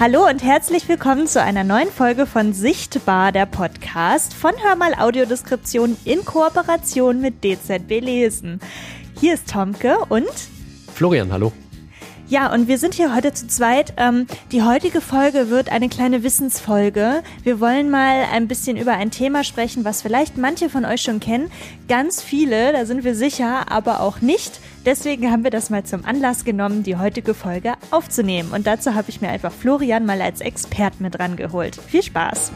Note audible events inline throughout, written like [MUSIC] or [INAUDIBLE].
Hallo und herzlich willkommen zu einer neuen Folge von Sichtbar, der Podcast von Hörmal Audiodeskription in Kooperation mit DZB Lesen. Hier ist Tomke und Florian, hallo. Ja, und wir sind hier heute zu zweit. Ähm, die heutige Folge wird eine kleine Wissensfolge. Wir wollen mal ein bisschen über ein Thema sprechen, was vielleicht manche von euch schon kennen. Ganz viele, da sind wir sicher, aber auch nicht. Deswegen haben wir das mal zum Anlass genommen, die heutige Folge aufzunehmen. Und dazu habe ich mir einfach Florian mal als Expert mit rangeholt. Viel Spaß!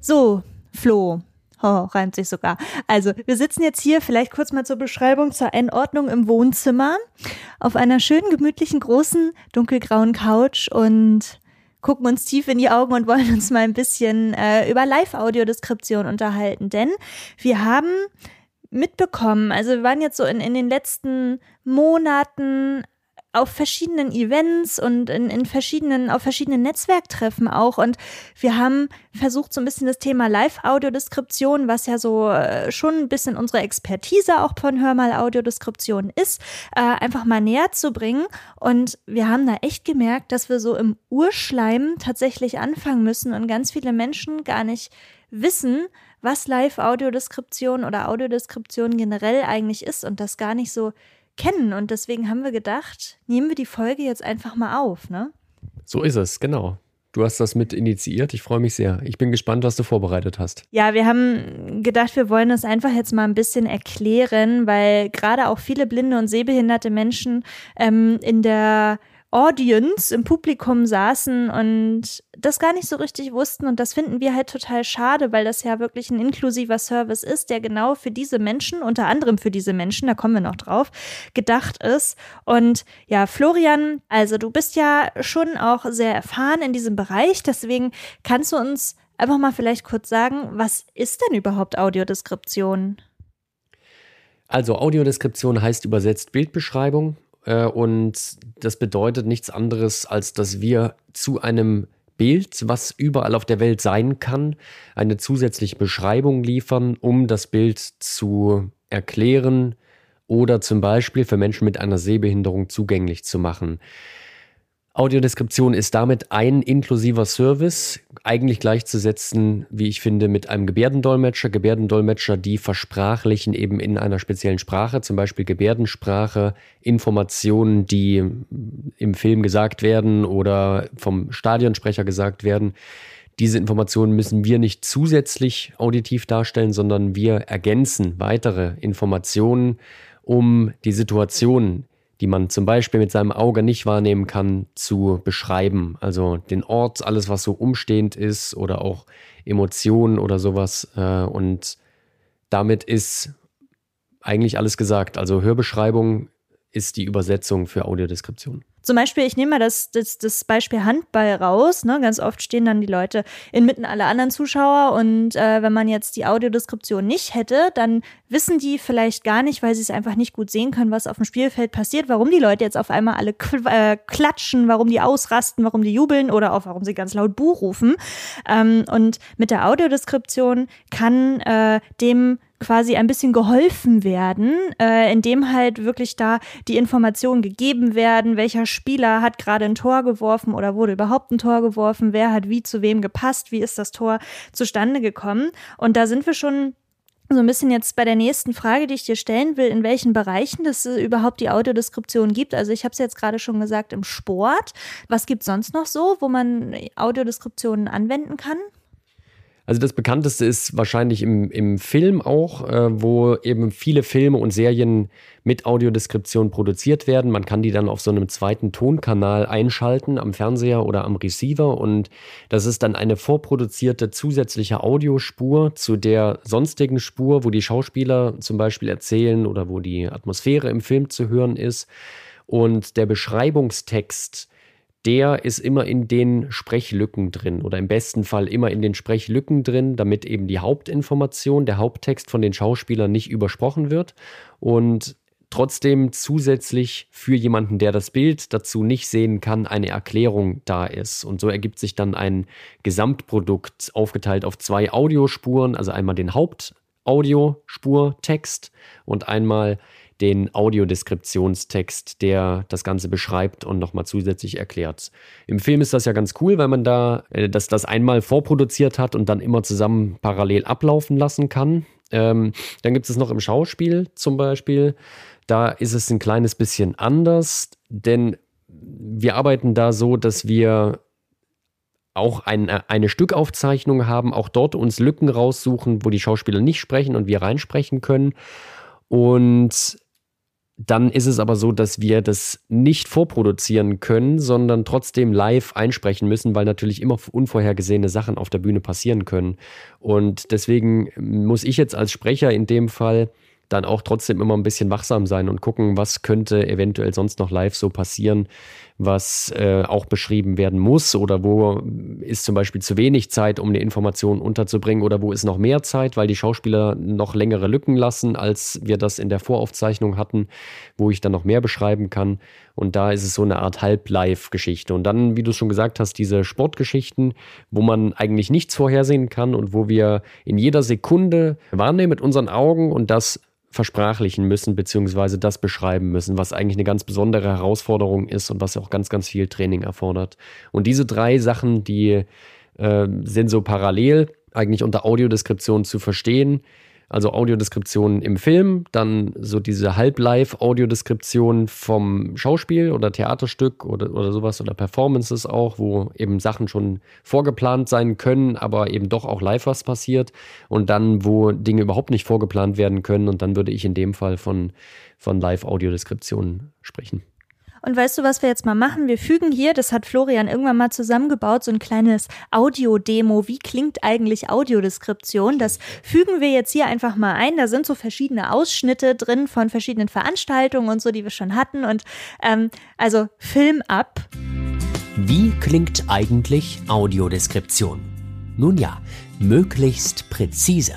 So, Flo, Oh, reimt sich sogar. Also, wir sitzen jetzt hier vielleicht kurz mal zur Beschreibung, zur Einordnung im Wohnzimmer auf einer schönen, gemütlichen, großen, dunkelgrauen Couch und gucken uns tief in die Augen und wollen uns mal ein bisschen äh, über Live-Audiodeskription unterhalten. Denn wir haben mitbekommen, also wir waren jetzt so in, in den letzten Monaten auf verschiedenen Events und in, in verschiedenen, auf verschiedenen Netzwerktreffen auch. Und wir haben versucht, so ein bisschen das Thema Live-Audiodeskription, was ja so äh, schon ein bisschen unsere Expertise auch von Hörmal Audiodeskription ist, äh, einfach mal näher zu bringen. Und wir haben da echt gemerkt, dass wir so im Urschleim tatsächlich anfangen müssen und ganz viele Menschen gar nicht wissen, was Live-Audiodeskription oder Audiodeskription generell eigentlich ist und das gar nicht so kennen. Und deswegen haben wir gedacht, nehmen wir die Folge jetzt einfach mal auf, ne? So ist es, genau. Du hast das mit initiiert. Ich freue mich sehr. Ich bin gespannt, was du vorbereitet hast. Ja, wir haben gedacht, wir wollen das einfach jetzt mal ein bisschen erklären, weil gerade auch viele blinde und sehbehinderte Menschen ähm, in der Audience im Publikum saßen und das gar nicht so richtig wussten. Und das finden wir halt total schade, weil das ja wirklich ein inklusiver Service ist, der genau für diese Menschen, unter anderem für diese Menschen, da kommen wir noch drauf, gedacht ist. Und ja, Florian, also du bist ja schon auch sehr erfahren in diesem Bereich, deswegen kannst du uns einfach mal vielleicht kurz sagen, was ist denn überhaupt Audiodeskription? Also Audiodeskription heißt übersetzt Bildbeschreibung. Äh, und das bedeutet nichts anderes, als dass wir zu einem Bild, was überall auf der Welt sein kann, eine zusätzliche Beschreibung liefern, um das Bild zu erklären oder zum Beispiel für Menschen mit einer Sehbehinderung zugänglich zu machen. Audiodeskription ist damit ein inklusiver Service, eigentlich gleichzusetzen, wie ich finde, mit einem Gebärdendolmetscher. Gebärdendolmetscher, die versprachlichen eben in einer speziellen Sprache, zum Beispiel Gebärdensprache, Informationen, die im Film gesagt werden oder vom Stadionsprecher gesagt werden. Diese Informationen müssen wir nicht zusätzlich auditiv darstellen, sondern wir ergänzen weitere Informationen, um die Situation die man zum Beispiel mit seinem Auge nicht wahrnehmen kann, zu beschreiben. Also den Ort, alles, was so umstehend ist oder auch Emotionen oder sowas. Äh, und damit ist eigentlich alles gesagt. Also Hörbeschreibung ist die Übersetzung für Audiodeskription. Zum Beispiel, ich nehme mal das, das, das Beispiel Handball raus. Ne? Ganz oft stehen dann die Leute inmitten aller anderen Zuschauer und äh, wenn man jetzt die Audiodeskription nicht hätte, dann wissen die vielleicht gar nicht, weil sie es einfach nicht gut sehen können, was auf dem Spielfeld passiert, warum die Leute jetzt auf einmal alle äh, klatschen, warum die ausrasten, warum die jubeln oder auch warum sie ganz laut Buch rufen. Ähm, und mit der Audiodeskription kann äh, dem quasi ein bisschen geholfen werden, äh, indem halt wirklich da die Informationen gegeben werden, welcher Spieler hat gerade ein Tor geworfen oder wurde überhaupt ein Tor geworfen, wer hat wie zu wem gepasst, wie ist das Tor zustande gekommen. Und da sind wir schon so ein bisschen jetzt bei der nächsten Frage, die ich dir stellen will, in welchen Bereichen es überhaupt die Audiodeskription gibt. Also ich habe es jetzt gerade schon gesagt, im Sport. Was gibt sonst noch so, wo man Audiodeskriptionen anwenden kann? Also das bekannteste ist wahrscheinlich im, im Film auch, äh, wo eben viele Filme und Serien mit Audiodeskription produziert werden. Man kann die dann auf so einem zweiten Tonkanal einschalten, am Fernseher oder am Receiver. Und das ist dann eine vorproduzierte zusätzliche Audiospur zu der sonstigen Spur, wo die Schauspieler zum Beispiel erzählen oder wo die Atmosphäre im Film zu hören ist. Und der Beschreibungstext der ist immer in den Sprechlücken drin oder im besten Fall immer in den Sprechlücken drin, damit eben die Hauptinformation, der Haupttext von den Schauspielern nicht übersprochen wird und trotzdem zusätzlich für jemanden, der das Bild dazu nicht sehen kann, eine Erklärung da ist. Und so ergibt sich dann ein Gesamtprodukt aufgeteilt auf zwei Audiospuren, also einmal den Hauptaudiospurtext und einmal den Audiodeskriptionstext, der das Ganze beschreibt und nochmal zusätzlich erklärt. Im Film ist das ja ganz cool, weil man da äh, das, das einmal vorproduziert hat und dann immer zusammen parallel ablaufen lassen kann. Ähm, dann gibt es noch im Schauspiel zum Beispiel. Da ist es ein kleines bisschen anders, denn wir arbeiten da so, dass wir auch ein, eine Stückaufzeichnung haben, auch dort uns Lücken raussuchen, wo die Schauspieler nicht sprechen und wir reinsprechen können. Und dann ist es aber so, dass wir das nicht vorproduzieren können, sondern trotzdem live einsprechen müssen, weil natürlich immer unvorhergesehene Sachen auf der Bühne passieren können. Und deswegen muss ich jetzt als Sprecher in dem Fall dann auch trotzdem immer ein bisschen wachsam sein und gucken, was könnte eventuell sonst noch live so passieren, was äh, auch beschrieben werden muss oder wo ist zum Beispiel zu wenig Zeit, um eine Information unterzubringen oder wo ist noch mehr Zeit, weil die Schauspieler noch längere Lücken lassen, als wir das in der Voraufzeichnung hatten, wo ich dann noch mehr beschreiben kann. Und da ist es so eine Art Halb-Live-Geschichte. Und dann, wie du schon gesagt hast, diese Sportgeschichten, wo man eigentlich nichts vorhersehen kann und wo wir in jeder Sekunde wahrnehmen mit unseren Augen und das versprachlichen müssen, beziehungsweise das beschreiben müssen, was eigentlich eine ganz besondere Herausforderung ist und was auch ganz, ganz viel Training erfordert. Und diese drei Sachen, die äh, sind so parallel eigentlich unter Audiodeskription zu verstehen also Audiodeskription im Film, dann so diese Halb-Live-Audiodeskription vom Schauspiel oder Theaterstück oder, oder sowas oder Performances auch, wo eben Sachen schon vorgeplant sein können, aber eben doch auch live was passiert und dann, wo Dinge überhaupt nicht vorgeplant werden können und dann würde ich in dem Fall von, von Live-Audiodeskription sprechen. Und weißt du, was wir jetzt mal machen? Wir fügen hier, das hat Florian irgendwann mal zusammengebaut, so ein kleines Audio-Demo. Wie klingt eigentlich Audiodeskription? Das fügen wir jetzt hier einfach mal ein. Da sind so verschiedene Ausschnitte drin von verschiedenen Veranstaltungen und so, die wir schon hatten. Und ähm, also Film ab. Wie klingt eigentlich Audiodeskription? Nun ja, möglichst präzise.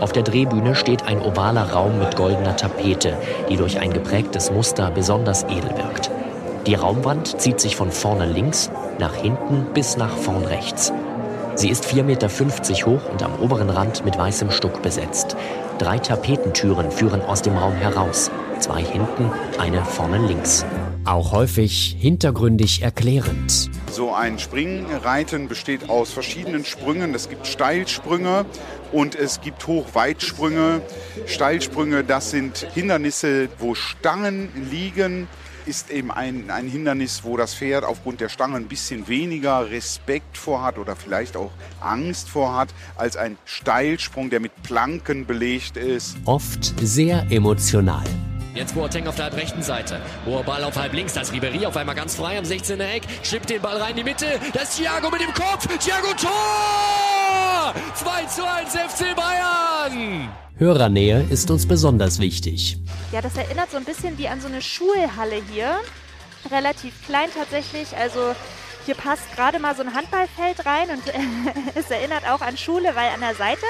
Auf der Drehbühne steht ein ovaler Raum mit goldener Tapete, die durch ein geprägtes Muster besonders edel wirkt. Die Raumwand zieht sich von vorne links nach hinten bis nach vorn rechts. Sie ist 4,50 Meter hoch und am oberen Rand mit weißem Stuck besetzt. Drei Tapetentüren führen aus dem Raum heraus. Zwei hinten, eine vorne links. Auch häufig hintergründig erklärend. So ein Springreiten besteht aus verschiedenen Sprüngen. Es gibt Steilsprünge und es gibt Hochweitsprünge. Steilsprünge, das sind Hindernisse, wo Stangen liegen ist eben ein, ein Hindernis, wo das Pferd aufgrund der Stange ein bisschen weniger Respekt vorhat oder vielleicht auch Angst vorhat, als ein Steilsprung, der mit Planken belegt ist. Oft sehr emotional. Jetzt Boateng auf der halb rechten Seite. Hoher Ball auf halb links. Da ist Ribery auf einmal ganz frei am 16er Eck. Schippt den Ball rein in die Mitte. Das ist Thiago mit dem Kopf. Thiago Tor! 2 zu 1 FC Bayern! Hörernähe ist uns besonders wichtig. Ja, das erinnert so ein bisschen wie an so eine Schulhalle hier. Relativ klein tatsächlich. Also hier passt gerade mal so ein Handballfeld rein und [LAUGHS] es erinnert auch an Schule, weil an der Seite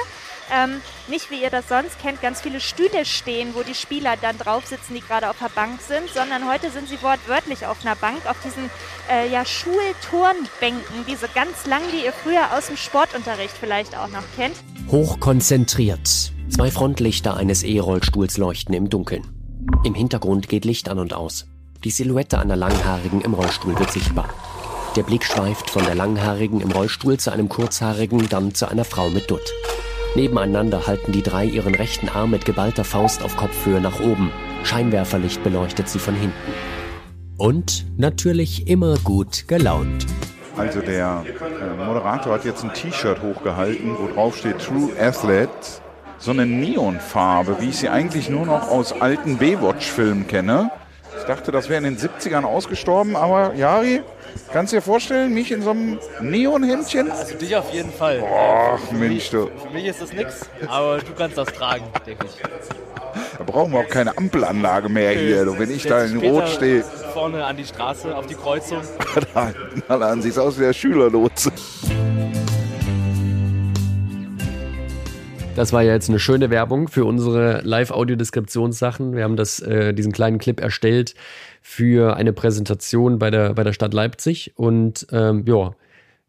ähm, nicht wie ihr das sonst kennt, ganz viele Stühle stehen, wo die Spieler dann drauf sitzen, die gerade auf der Bank sind, sondern heute sind sie wortwörtlich auf einer Bank, auf diesen äh, ja, Schulturnbänken, diese ganz lang, die ihr früher aus dem Sportunterricht vielleicht auch noch kennt. Hochkonzentriert. Zwei Frontlichter eines E-Rollstuhls leuchten im Dunkeln. Im Hintergrund geht Licht an und aus. Die Silhouette einer Langhaarigen im Rollstuhl wird sichtbar. Der Blick schweift von der Langhaarigen im Rollstuhl zu einem Kurzhaarigen, dann zu einer Frau mit Dutt. Nebeneinander halten die drei ihren rechten Arm mit geballter Faust auf Kopfhöhe nach oben. Scheinwerferlicht beleuchtet sie von hinten. Und natürlich immer gut gelaunt. Also der äh, Moderator hat jetzt ein T-Shirt hochgehalten, wo drauf steht True Athlete. So eine Neonfarbe, wie ich sie eigentlich nur noch aus alten Baywatch-Filmen kenne. Ich dachte, das wäre in den 70ern ausgestorben, aber Jari, kannst du dir vorstellen, mich in so einem Neonhemdchen? Also dich auf jeden Fall. Boah, Mensch, du. Für mich ist das nichts, aber du kannst das tragen, denke ich. Da brauchen wir auch keine Ampelanlage mehr hier, du, wenn ich da in Rot stehe. Vorne an die Straße, auf die Kreuzung. [LAUGHS] da, da sieht aus wie der Schülerlotse. Das war ja jetzt eine schöne Werbung für unsere Live-Audiodeskriptionssachen. Wir haben das, äh, diesen kleinen Clip erstellt für eine Präsentation bei der, bei der Stadt Leipzig. Und ähm, ja,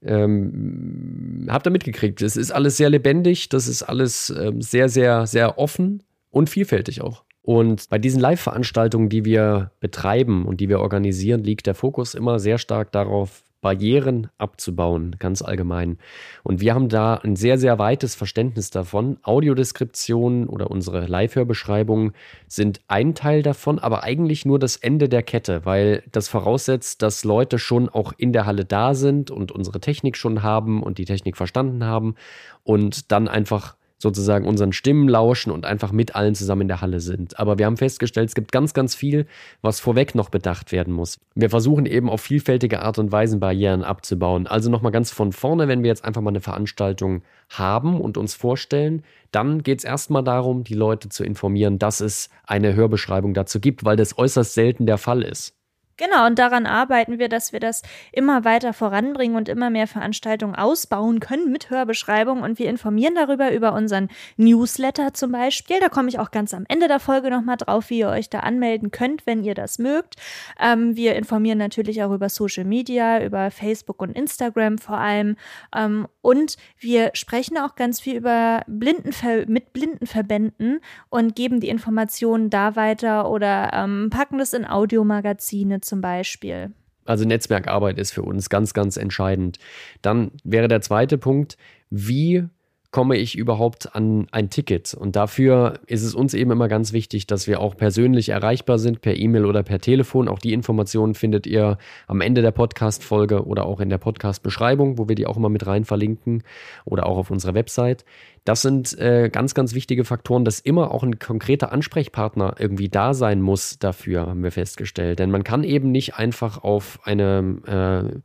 ähm, habt ihr mitgekriegt. Es ist alles sehr lebendig, das ist alles ähm, sehr, sehr, sehr offen und vielfältig auch. Und bei diesen Live-Veranstaltungen, die wir betreiben und die wir organisieren, liegt der Fokus immer sehr stark darauf, Barrieren abzubauen, ganz allgemein. Und wir haben da ein sehr, sehr weites Verständnis davon. Audiodeskriptionen oder unsere Live-Hörbeschreibungen sind ein Teil davon, aber eigentlich nur das Ende der Kette, weil das voraussetzt, dass Leute schon auch in der Halle da sind und unsere Technik schon haben und die Technik verstanden haben und dann einfach sozusagen unseren Stimmen lauschen und einfach mit allen zusammen in der Halle sind. Aber wir haben festgestellt, es gibt ganz, ganz viel, was vorweg noch bedacht werden muss. Wir versuchen eben auf vielfältige Art und Weise Barrieren abzubauen. Also nochmal ganz von vorne, wenn wir jetzt einfach mal eine Veranstaltung haben und uns vorstellen, dann geht es erstmal darum, die Leute zu informieren, dass es eine Hörbeschreibung dazu gibt, weil das äußerst selten der Fall ist. Genau, und daran arbeiten wir, dass wir das immer weiter voranbringen und immer mehr Veranstaltungen ausbauen können mit Hörbeschreibung. Und wir informieren darüber über unseren Newsletter zum Beispiel. Da komme ich auch ganz am Ende der Folge nochmal drauf, wie ihr euch da anmelden könnt, wenn ihr das mögt. Ähm, wir informieren natürlich auch über Social Media, über Facebook und Instagram vor allem. Ähm, und wir sprechen auch ganz viel über Blindenver mit Blindenverbänden und geben die Informationen da weiter oder ähm, packen das in Audiomagazine zum Beispiel. Also Netzwerkarbeit ist für uns ganz, ganz entscheidend. Dann wäre der zweite Punkt, wie komme ich überhaupt an ein Ticket? Und dafür ist es uns eben immer ganz wichtig, dass wir auch persönlich erreichbar sind, per E-Mail oder per Telefon. Auch die Informationen findet ihr am Ende der Podcast-Folge oder auch in der Podcast-Beschreibung, wo wir die auch immer mit rein verlinken oder auch auf unserer Website. Das sind äh, ganz, ganz wichtige Faktoren, dass immer auch ein konkreter Ansprechpartner irgendwie da sein muss dafür, haben wir festgestellt. Denn man kann eben nicht einfach auf eine äh,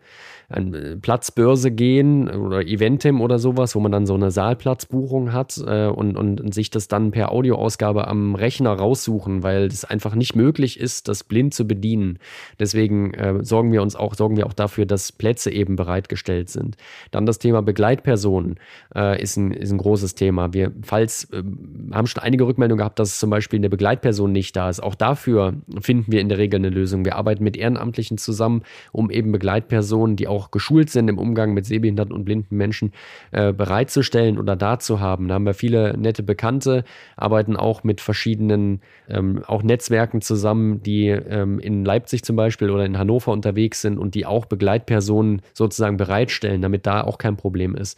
eine äh, Platzbörse gehen oder Eventim oder sowas, wo man dann so eine Saalplatzbuchung hat äh, und, und, und, sich das dann per Audioausgabe am Rechner raussuchen, weil es einfach nicht möglich ist, das blind zu bedienen. Deswegen äh, sorgen wir uns auch, sorgen wir auch dafür, dass Plätze eben bereitgestellt sind. Dann das Thema Begleitpersonen äh, ist, ein, ist ein großes Thema. Wir falls, äh, haben schon einige Rückmeldungen gehabt, dass zum Beispiel eine Begleitperson nicht da ist. Auch dafür finden wir in der Regel eine Lösung. Wir arbeiten mit Ehrenamtlichen zusammen, um eben Begleitpersonen, die auch geschult sind im Umgang mit sehbehinderten und blinden Menschen, äh, bereitzustellen oder da zu haben. Da haben wir viele nette Bekannte, arbeiten auch mit verschiedenen ähm, auch Netzwerken zusammen, die ähm, in Leipzig zum Beispiel oder in Hannover unterwegs sind und die auch Begleitpersonen sozusagen bereitstellen, damit da auch kein Problem ist.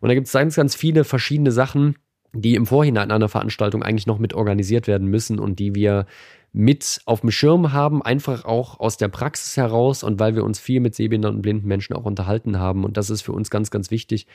Und da gibt es ganz, ganz viele verschiedene Sachen, die im Vorhinein einer Veranstaltung eigentlich noch mit organisiert werden müssen und die wir mit auf dem Schirm haben, einfach auch aus der Praxis heraus und weil wir uns viel mit sehbehinderten und blinden Menschen auch unterhalten haben. Und das ist für uns ganz, ganz wichtig.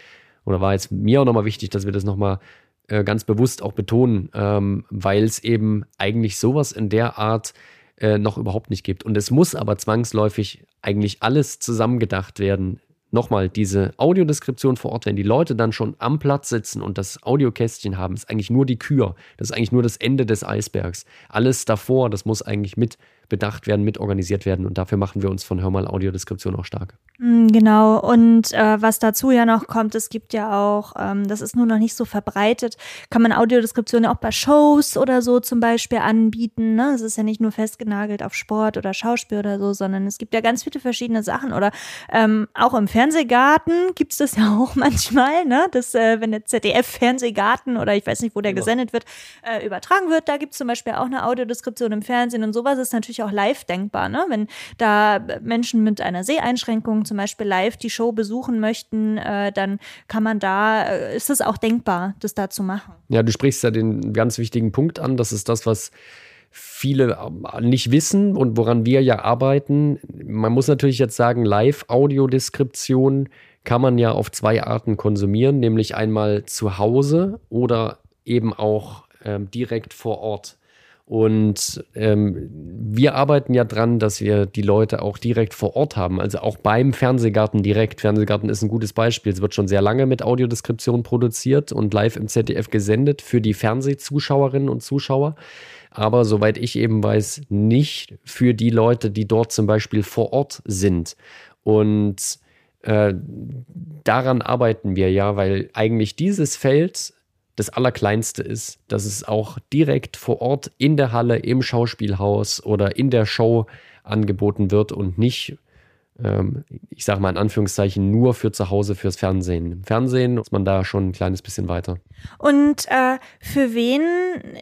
Oder war jetzt mir auch nochmal wichtig, dass wir das nochmal äh, ganz bewusst auch betonen, ähm, weil es eben eigentlich sowas in der Art äh, noch überhaupt nicht gibt. Und es muss aber zwangsläufig eigentlich alles zusammengedacht werden nochmal, diese Audiodeskription vor Ort, wenn die Leute dann schon am Platz sitzen und das Audiokästchen haben, ist eigentlich nur die Kür. Das ist eigentlich nur das Ende des Eisbergs. Alles davor, das muss eigentlich mit bedacht werden, mit organisiert werden. Und dafür machen wir uns von Hörmal Audiodeskription auch stark. Mm, genau. Und äh, was dazu ja noch kommt, es gibt ja auch, ähm, das ist nur noch nicht so verbreitet, kann man Audiodeskription ja auch bei Shows oder so zum Beispiel anbieten. Ne? Es ist ja nicht nur festgenagelt auf Sport oder Schauspiel oder so, sondern es gibt ja ganz viele verschiedene Sachen. Oder ähm, auch im Fernsehgarten gibt es das [LAUGHS] ja auch manchmal, ne? dass äh, wenn der ZDF-Fernsehgarten oder ich weiß nicht, wo der ja. gesendet wird, äh, übertragen wird, da gibt es zum Beispiel auch eine Audiodeskription im Fernsehen und sowas ist natürlich auch live denkbar, ne? Wenn da Menschen mit einer Seheinschränkung zum Beispiel live die Show besuchen möchten, äh, dann kann man da, äh, ist es auch denkbar, das da zu machen. Ja, du sprichst ja den ganz wichtigen Punkt an. Das ist das, was viele äh, nicht wissen und woran wir ja arbeiten. Man muss natürlich jetzt sagen, Live-Audiodeskription kann man ja auf zwei Arten konsumieren, nämlich einmal zu Hause oder eben auch ähm, direkt vor Ort. Und ähm, wir arbeiten ja dran, dass wir die Leute auch direkt vor Ort haben, also auch beim Fernsehgarten direkt. Fernsehgarten ist ein gutes Beispiel. Es wird schon sehr lange mit Audiodeskription produziert und live im ZDF gesendet für die Fernsehzuschauerinnen und Zuschauer. Aber soweit ich eben weiß, nicht für die Leute, die dort zum Beispiel vor Ort sind. Und äh, daran arbeiten wir ja, weil eigentlich dieses Feld das Allerkleinste ist, dass es auch direkt vor Ort in der Halle, im Schauspielhaus oder in der Show angeboten wird und nicht ähm, ich sage mal in Anführungszeichen, nur für zu Hause fürs Fernsehen. Im Fernsehen ist man da schon ein kleines bisschen weiter. Und äh, für wen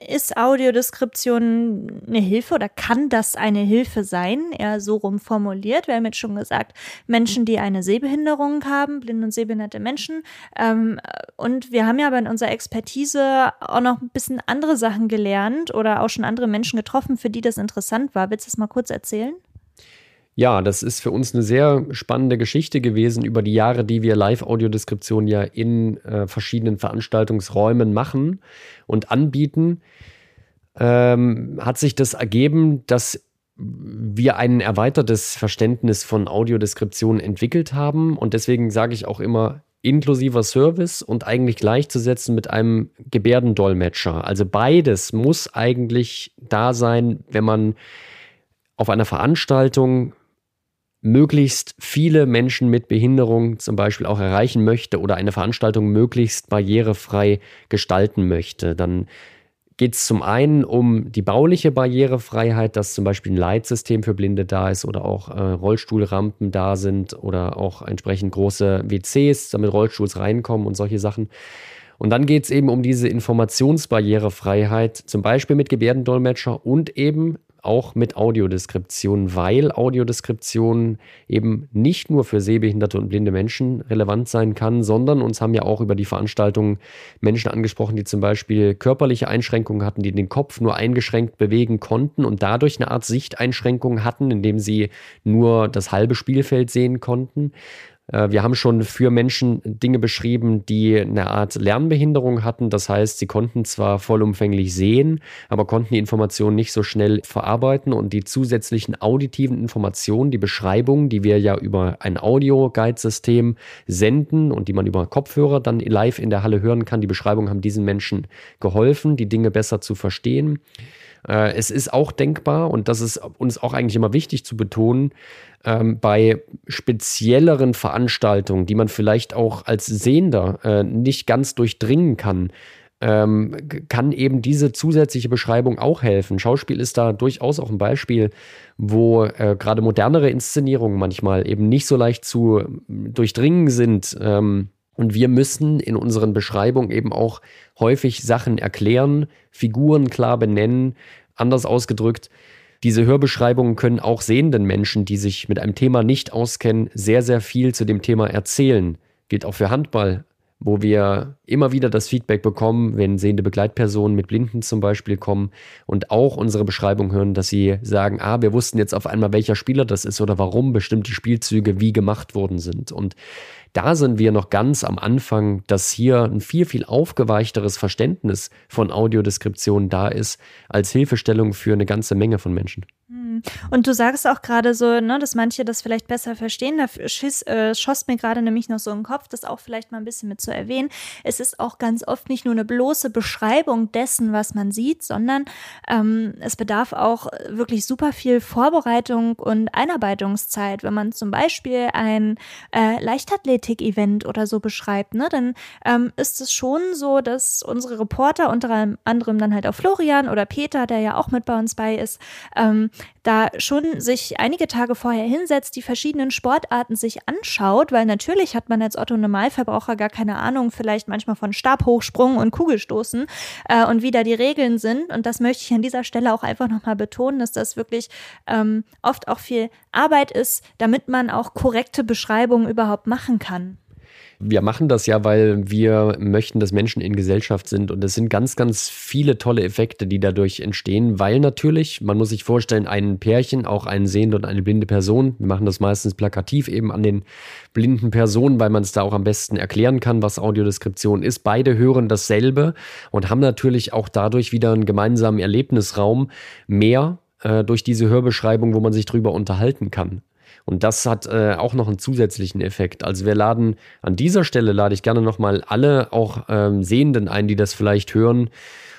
ist Audiodeskription eine Hilfe oder kann das eine Hilfe sein? Eher so rum formuliert. Wir haben jetzt schon gesagt, Menschen, die eine Sehbehinderung haben, blinde und sehbehinderte Menschen. Ähm, und wir haben ja aber in unserer Expertise auch noch ein bisschen andere Sachen gelernt oder auch schon andere Menschen getroffen, für die das interessant war. Willst du das mal kurz erzählen? Ja, das ist für uns eine sehr spannende Geschichte gewesen über die Jahre, die wir Live-Audiodeskription ja in äh, verschiedenen Veranstaltungsräumen machen und anbieten. Ähm, hat sich das ergeben, dass wir ein erweitertes Verständnis von Audiodeskription entwickelt haben. Und deswegen sage ich auch immer, inklusiver Service und eigentlich gleichzusetzen mit einem Gebärdendolmetscher. Also beides muss eigentlich da sein, wenn man auf einer Veranstaltung möglichst viele Menschen mit Behinderung zum Beispiel auch erreichen möchte oder eine Veranstaltung möglichst barrierefrei gestalten möchte, dann geht es zum einen um die bauliche Barrierefreiheit, dass zum Beispiel ein Leitsystem für Blinde da ist oder auch äh, Rollstuhlrampen da sind oder auch entsprechend große WCs, damit Rollstuhls reinkommen und solche Sachen. Und dann geht es eben um diese Informationsbarrierefreiheit, zum Beispiel mit Gebärdendolmetscher und eben auch mit Audiodeskription, weil Audiodeskription eben nicht nur für sehbehinderte und blinde Menschen relevant sein kann, sondern uns haben ja auch über die Veranstaltung Menschen angesprochen, die zum Beispiel körperliche Einschränkungen hatten, die den Kopf nur eingeschränkt bewegen konnten und dadurch eine Art Sichteinschränkung hatten, indem sie nur das halbe Spielfeld sehen konnten. Äh, wir haben schon für Menschen Dinge beschrieben, die eine Art Lernbehinderung hatten. Das heißt, sie konnten zwar vollumfänglich sehen, aber konnten die Informationen nicht so schnell verarbeiten und die zusätzlichen auditiven Informationen, die Beschreibungen, die wir ja über ein Audio-Guide-System senden und die man über Kopfhörer dann live in der Halle hören kann, die Beschreibungen haben diesen Menschen geholfen, die Dinge besser zu verstehen. Äh, es ist auch denkbar, und das ist uns auch eigentlich immer wichtig zu betonen, ähm, bei spezielleren Veranstaltungen, die man vielleicht auch als Sehender äh, nicht ganz durchdringen kann, ähm, kann eben diese zusätzliche Beschreibung auch helfen. Schauspiel ist da durchaus auch ein Beispiel, wo äh, gerade modernere Inszenierungen manchmal eben nicht so leicht zu durchdringen sind. Ähm, und wir müssen in unseren Beschreibungen eben auch häufig Sachen erklären, Figuren klar benennen, anders ausgedrückt. Diese Hörbeschreibungen können auch sehenden Menschen, die sich mit einem Thema nicht auskennen, sehr, sehr viel zu dem Thema erzählen. Gilt auch für Handball, wo wir immer wieder das Feedback bekommen, wenn sehende Begleitpersonen mit Blinden zum Beispiel kommen und auch unsere Beschreibung hören, dass sie sagen, ah, wir wussten jetzt auf einmal, welcher Spieler das ist oder warum bestimmte Spielzüge wie gemacht worden sind. Und da sind wir noch ganz am Anfang, dass hier ein viel, viel aufgeweichteres Verständnis von Audiodeskription da ist, als Hilfestellung für eine ganze Menge von Menschen. Hm. Und du sagst auch gerade so, ne, dass manche das vielleicht besser verstehen. Da schiss, äh, schoss mir gerade nämlich noch so im Kopf, das auch vielleicht mal ein bisschen mit zu erwähnen. Es ist auch ganz oft nicht nur eine bloße Beschreibung dessen, was man sieht, sondern ähm, es bedarf auch wirklich super viel Vorbereitung und Einarbeitungszeit. Wenn man zum Beispiel ein äh, Leichtathletik-Event oder so beschreibt, ne, dann ähm, ist es schon so, dass unsere Reporter, unter anderem dann halt auch Florian oder Peter, der ja auch mit bei uns bei ist, ähm, da schon sich einige Tage vorher hinsetzt, die verschiedenen Sportarten sich anschaut, weil natürlich hat man als Otto Normalverbraucher gar keine Ahnung, vielleicht manchmal von Stabhochsprung und Kugelstoßen äh, und wie da die Regeln sind. Und das möchte ich an dieser Stelle auch einfach nochmal betonen, dass das wirklich ähm, oft auch viel Arbeit ist, damit man auch korrekte Beschreibungen überhaupt machen kann. Wir machen das ja, weil wir möchten, dass Menschen in Gesellschaft sind. Und es sind ganz, ganz viele tolle Effekte, die dadurch entstehen, weil natürlich, man muss sich vorstellen, ein Pärchen, auch ein sehende und eine blinde Person, wir machen das meistens plakativ eben an den blinden Personen, weil man es da auch am besten erklären kann, was Audiodeskription ist. Beide hören dasselbe und haben natürlich auch dadurch wieder einen gemeinsamen Erlebnisraum mehr äh, durch diese Hörbeschreibung, wo man sich drüber unterhalten kann. Und das hat äh, auch noch einen zusätzlichen Effekt. Also wir laden an dieser Stelle lade ich gerne nochmal alle auch ähm, Sehenden ein, die das vielleicht hören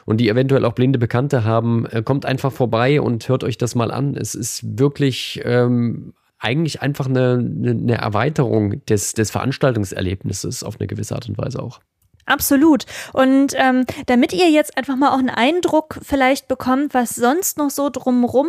und die eventuell auch blinde Bekannte haben. Äh, kommt einfach vorbei und hört euch das mal an. Es ist wirklich ähm, eigentlich einfach eine, eine Erweiterung des, des Veranstaltungserlebnisses auf eine gewisse Art und Weise auch. Absolut. Und ähm, damit ihr jetzt einfach mal auch einen Eindruck vielleicht bekommt, was sonst noch so drumrum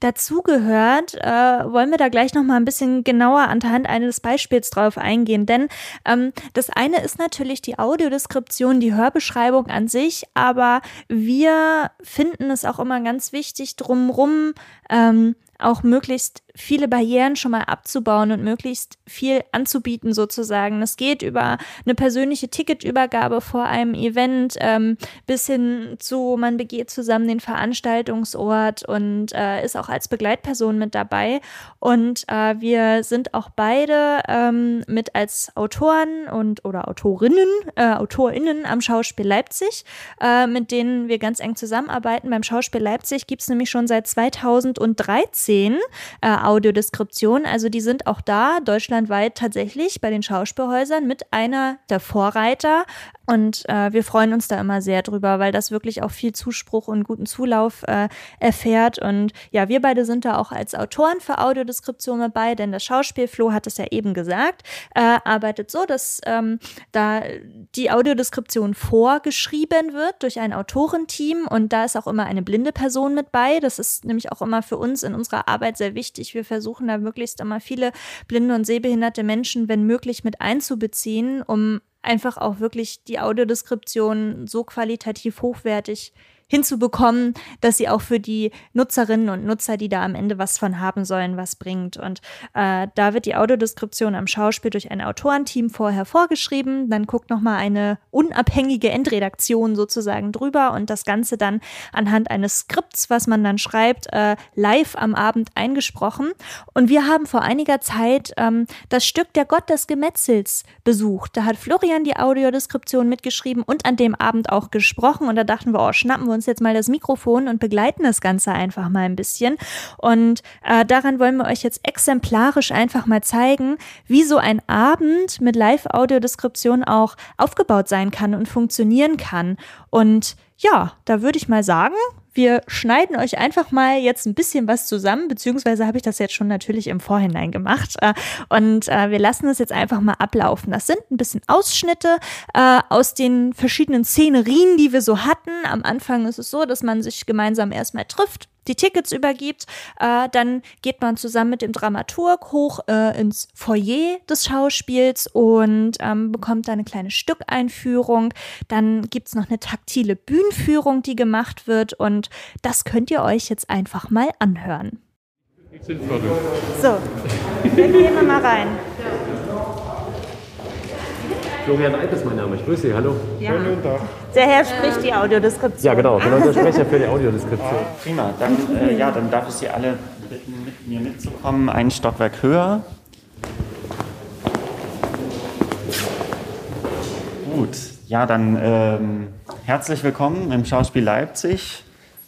dazugehört, äh, wollen wir da gleich noch mal ein bisschen genauer anhand eines Beispiels drauf eingehen. Denn ähm, das eine ist natürlich die Audiodeskription, die Hörbeschreibung an sich, aber wir finden es auch immer ganz wichtig, drumrum ähm, auch möglichst viele Barrieren schon mal abzubauen und möglichst viel anzubieten sozusagen. Es geht über eine persönliche Ticketübergabe vor einem Event ähm, bis hin zu, man begeht zusammen den Veranstaltungsort und äh, ist auch als Begleitperson mit dabei. Und äh, wir sind auch beide ähm, mit als Autoren und oder Autorinnen, äh, AutorInnen am Schauspiel Leipzig, äh, mit denen wir ganz eng zusammenarbeiten. Beim Schauspiel Leipzig gibt es nämlich schon seit 2013 äh, Audiodeskription. Also die sind auch da deutschlandweit tatsächlich bei den Schauspielhäusern mit einer der Vorreiter. Und äh, wir freuen uns da immer sehr drüber, weil das wirklich auch viel Zuspruch und guten Zulauf äh, erfährt. Und ja, wir beide sind da auch als Autoren für Audiodeskription dabei, denn das Schauspiel, Flo hat es ja eben gesagt, äh, arbeitet so, dass ähm, da die Audiodeskription vorgeschrieben wird durch ein Autorenteam und da ist auch immer eine blinde Person mit bei. Das ist nämlich auch immer für uns in unserer Arbeit sehr wichtig. Wir versuchen da möglichst immer viele blinde und sehbehinderte Menschen, wenn möglich, mit einzubeziehen, um einfach auch wirklich die Audiodeskription so qualitativ hochwertig hinzubekommen, dass sie auch für die Nutzerinnen und Nutzer, die da am Ende was von haben sollen, was bringt. Und äh, da wird die Audiodeskription am Schauspiel durch ein Autorenteam vorher vorgeschrieben. Dann guckt nochmal eine unabhängige Endredaktion sozusagen drüber und das Ganze dann anhand eines Skripts, was man dann schreibt, äh, live am Abend eingesprochen. Und wir haben vor einiger Zeit ähm, das Stück Der Gott des Gemetzels besucht. Da hat Florian die Audiodeskription mitgeschrieben und an dem Abend auch gesprochen. Und da dachten wir, oh, schnappen wir uns jetzt mal das Mikrofon und begleiten das Ganze einfach mal ein bisschen. Und äh, daran wollen wir euch jetzt exemplarisch einfach mal zeigen, wie so ein Abend mit Live-Audiodeskription auch aufgebaut sein kann und funktionieren kann. Und ja, da würde ich mal sagen, wir schneiden euch einfach mal jetzt ein bisschen was zusammen, beziehungsweise habe ich das jetzt schon natürlich im Vorhinein gemacht. Äh, und äh, wir lassen es jetzt einfach mal ablaufen. Das sind ein bisschen Ausschnitte äh, aus den verschiedenen Szenerien, die wir so hatten. Am Anfang ist es so, dass man sich gemeinsam erstmal trifft, die Tickets übergibt. Äh, dann geht man zusammen mit dem Dramaturg hoch äh, ins Foyer des Schauspiels und ähm, bekommt da eine kleine Stückeinführung. Dann gibt's noch eine taktile Bühnenführung, die gemacht wird und das könnt ihr euch jetzt einfach mal anhören. So, dann gehen wir mal rein. Florian Eib ist mein Name. Ich grüße Sie. Hallo. Ja. Der Herr spricht die Audiodeskription. Ja, genau. Ich bin unser Sprecher für die Audiodeskription. Prima, dann, äh, ja, dann darf ich Sie alle bitten, mit mir mitzukommen, ein Stockwerk höher. Gut, ja, dann ähm, herzlich willkommen im Schauspiel Leipzig.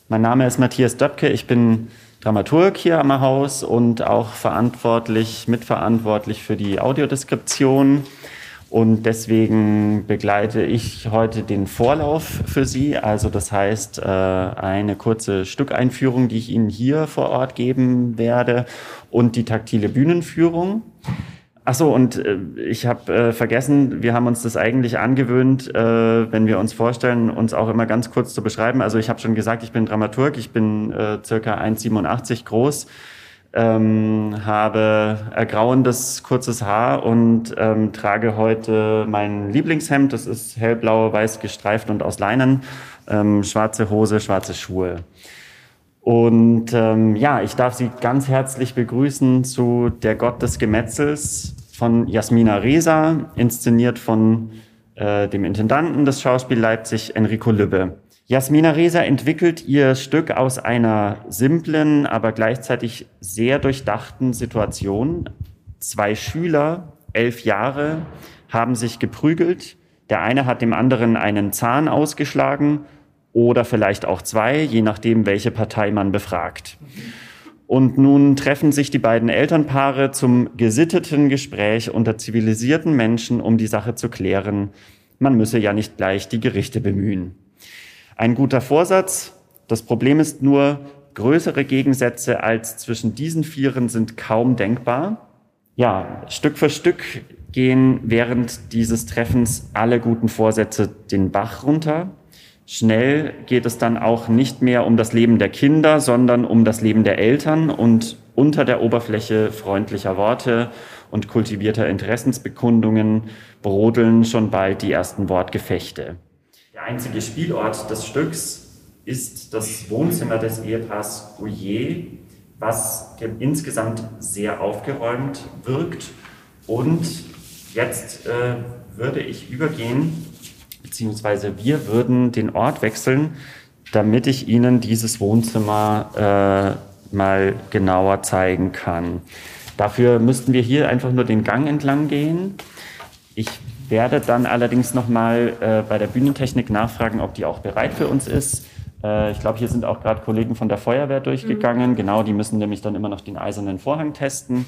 Mein Name ist Matthias Döpke, ich bin Dramaturg hier am Haus und auch verantwortlich, mitverantwortlich für die Audiodeskription. Und deswegen begleite ich heute den Vorlauf für Sie. Also das heißt, äh, eine kurze Stückeinführung, die ich Ihnen hier vor Ort geben werde und die taktile Bühnenführung. Ach so, und äh, ich habe äh, vergessen, wir haben uns das eigentlich angewöhnt, wenn wir uns vorstellen, uns auch immer ganz kurz zu beschreiben. Also ich habe schon gesagt, ich bin Dramaturg, ich bin circa 1,87 groß ähm, habe ergrauendes kurzes Haar und ähm, trage heute mein Lieblingshemd. Das ist hellblau, weiß gestreift und aus Leinen. Ähm, schwarze Hose, schwarze Schuhe. Und ähm, ja, ich darf Sie ganz herzlich begrüßen zu Der Gott des Gemetzels von Jasmina Reza, inszeniert von äh, dem Intendanten des Schauspiel Leipzig, Enrico Lübbe. Jasmina Reza entwickelt ihr Stück aus einer simplen, aber gleichzeitig sehr durchdachten Situation. Zwei Schüler, elf Jahre, haben sich geprügelt. Der eine hat dem anderen einen Zahn ausgeschlagen oder vielleicht auch zwei, je nachdem, welche Partei man befragt. Und nun treffen sich die beiden Elternpaare zum gesitteten Gespräch unter zivilisierten Menschen, um die Sache zu klären. Man müsse ja nicht gleich die Gerichte bemühen. Ein guter Vorsatz. Das Problem ist nur, größere Gegensätze als zwischen diesen Vieren sind kaum denkbar. Ja, Stück für Stück gehen während dieses Treffens alle guten Vorsätze den Bach runter. Schnell geht es dann auch nicht mehr um das Leben der Kinder, sondern um das Leben der Eltern und unter der Oberfläche freundlicher Worte und kultivierter Interessensbekundungen brodeln schon bald die ersten Wortgefechte. Der einzige Spielort des Stücks ist das Wohnzimmer des Ehepaars Gouillet, was insgesamt sehr aufgeräumt wirkt. Und jetzt äh, würde ich übergehen beziehungsweise wir würden den Ort wechseln, damit ich Ihnen dieses Wohnzimmer äh, mal genauer zeigen kann. Dafür müssten wir hier einfach nur den Gang entlang gehen. Ich werde dann allerdings nochmal äh, bei der Bühnentechnik nachfragen, ob die auch bereit für uns ist. Äh, ich glaube, hier sind auch gerade Kollegen von der Feuerwehr durchgegangen. Mhm. Genau, die müssen nämlich dann immer noch den eisernen Vorhang testen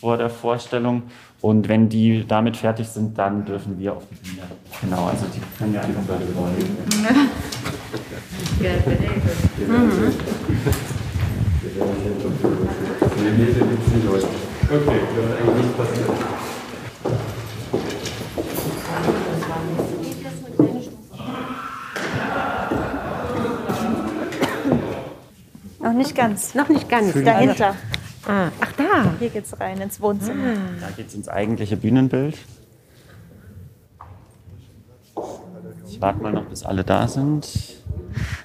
vor der Vorstellung. Und wenn die damit fertig sind, dann dürfen wir auf die Bühne. Genau, also die können wir einfach dort vorlegen. [LAUGHS] Okay, das ist eigentlich nicht passiert. Noch nicht ganz. Noch nicht ganz. Dahinter. Ah, ach da. Hier geht's rein ins Wohnzimmer. Da geht's ins eigentliche Bühnenbild. Ich warte mal noch, bis alle da sind.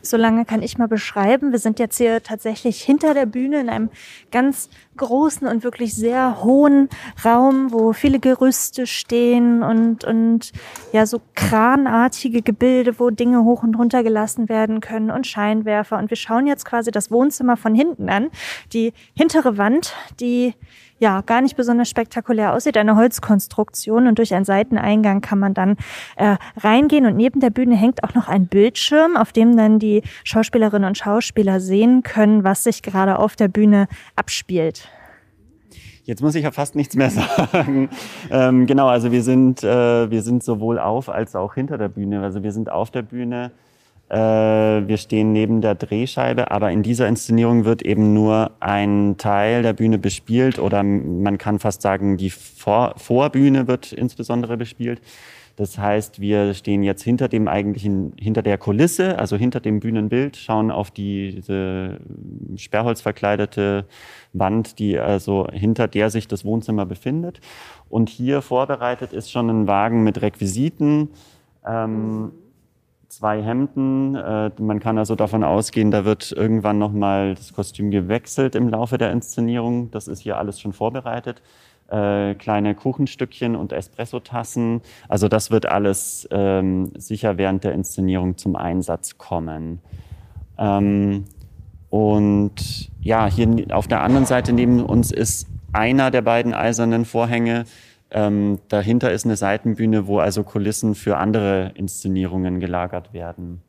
Solange kann ich mal beschreiben. Wir sind jetzt hier tatsächlich hinter der Bühne in einem ganz großen und wirklich sehr hohen Raum, wo viele Gerüste stehen und, und ja, so kranartige Gebilde, wo Dinge hoch und runter gelassen werden können und Scheinwerfer. Und wir schauen jetzt quasi das Wohnzimmer von hinten an. Die hintere Wand, die ja gar nicht besonders spektakulär aussieht, eine Holzkonstruktion und durch einen Seiteneingang kann man dann äh, reingehen und neben der Bühne hängt auch noch ein Bildschirm, auf dem dann die Schauspielerinnen und Schauspieler sehen können, was sich gerade auf der Bühne abspielt. Jetzt muss ich ja fast nichts mehr [LAUGHS] sagen. Ähm, genau, also wir sind, äh, wir sind sowohl auf als auch hinter der Bühne. Also wir sind auf der Bühne wir stehen neben der Drehscheibe, aber in dieser Inszenierung wird eben nur ein Teil der Bühne bespielt oder man kann fast sagen, die Vor Vorbühne wird insbesondere bespielt. Das heißt, wir stehen jetzt hinter dem eigentlichen, hinter der Kulisse, also hinter dem Bühnenbild, schauen auf die, diese sperrholzverkleidete Wand, die also hinter der sich das Wohnzimmer befindet. Und hier vorbereitet ist schon ein Wagen mit Requisiten. Ähm, zwei Hemden. Äh, man kann also davon ausgehen, da wird irgendwann nochmal das Kostüm gewechselt im Laufe der Inszenierung. Das ist hier alles schon vorbereitet. Äh, kleine Kuchenstückchen und Espressotassen. Also das wird alles ähm, sicher während der Inszenierung zum Einsatz kommen. Ähm, und ja, hier auf der anderen Seite neben uns ist einer der beiden eisernen Vorhänge ähm, dahinter ist eine Seitenbühne, wo also Kulissen für andere Inszenierungen gelagert werden.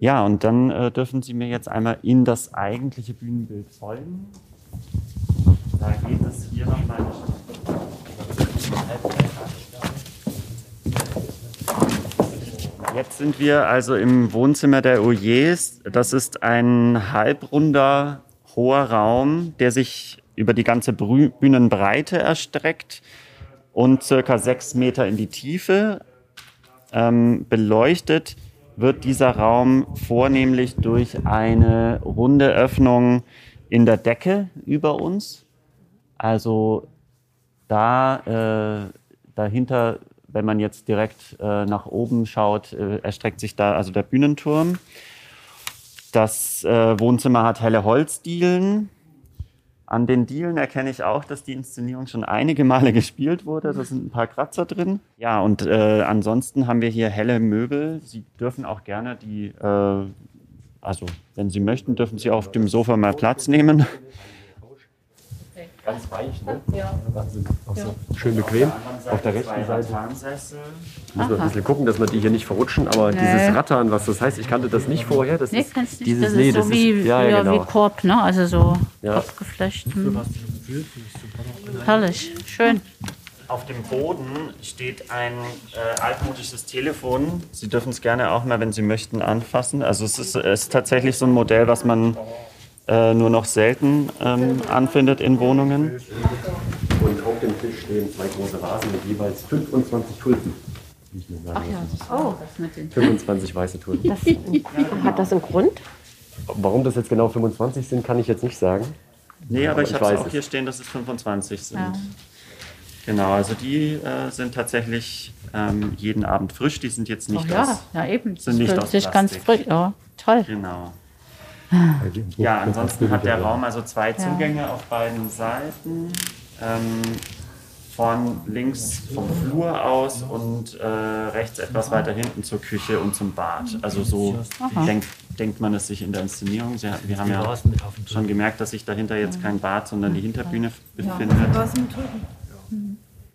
Ja, und dann äh, dürfen Sie mir jetzt einmal in das eigentliche Bühnenbild folgen. Da geht es hier nochmal. Jetzt sind wir also im Wohnzimmer der Ouyers. Das ist ein halbrunder, hoher Raum, der sich über die ganze Bühnenbreite erstreckt und circa sechs Meter in die Tiefe. Ähm, beleuchtet wird dieser Raum vornehmlich durch eine runde Öffnung in der Decke über uns. Also da äh, dahinter, wenn man jetzt direkt äh, nach oben schaut, äh, erstreckt sich da also der Bühnenturm. Das äh, Wohnzimmer hat helle Holzdielen an den Dielen erkenne ich auch, dass die Inszenierung schon einige Male [LAUGHS] gespielt wurde. Da sind ein paar Kratzer drin. Ja, und äh, ansonsten haben wir hier helle Möbel. Sie dürfen auch gerne die, äh, also wenn Sie möchten, dürfen Sie auf dem Sofa mal Platz nehmen. Ganz weich, ne? Ja. Wahnsinn. Auch so schön bequem. Auf der rechten Seite. Muss man ein bisschen gucken, dass wir die hier nicht verrutschen, aber nee. dieses Rattern, was das heißt, ich kannte das nicht vorher. Das nee, ist kannst dieses, das ist nee, das so wie, ist, ja, ja, genau. wie Korb, ne? Also so ja. Kopfgeflecht. Hm. Herrlich, schön. Auf dem Boden steht ein äh, altmodisches Telefon. Sie dürfen es gerne auch mal, wenn Sie möchten, anfassen. Also es ist, es ist tatsächlich so ein Modell, was man äh, nur noch selten ähm, anfindet in Wohnungen. Und auf dem Tisch stehen zwei große Vasen mit jeweils 25 Tulpen. Ach ja, oh, das mit den 25 weiße Tulpen. Das, hat das einen Grund? Warum das jetzt genau 25 sind, kann ich jetzt nicht sagen. Nee, aber, Aber ich ich habe weiß auch es. hier stehen, dass es 25 sind. Ja. Genau, also die äh, sind tatsächlich ähm, jeden Abend frisch. Die sind jetzt nicht ja, aus. ja eben. Sind nicht Fühlt aus sich ganz Plastik. frisch. Ja, toll. Genau. Ja, ansonsten hat der Raum also zwei Zugänge auf beiden Seiten. Ähm, von links vom Flur aus und äh, rechts etwas weiter hinten zur Küche und zum Bad. Also so denkt, denkt man es sich in der Inszenierung. Sie, wir haben ja schon gemerkt, dass sich dahinter jetzt kein Bad, sondern die Hinterbühne befindet.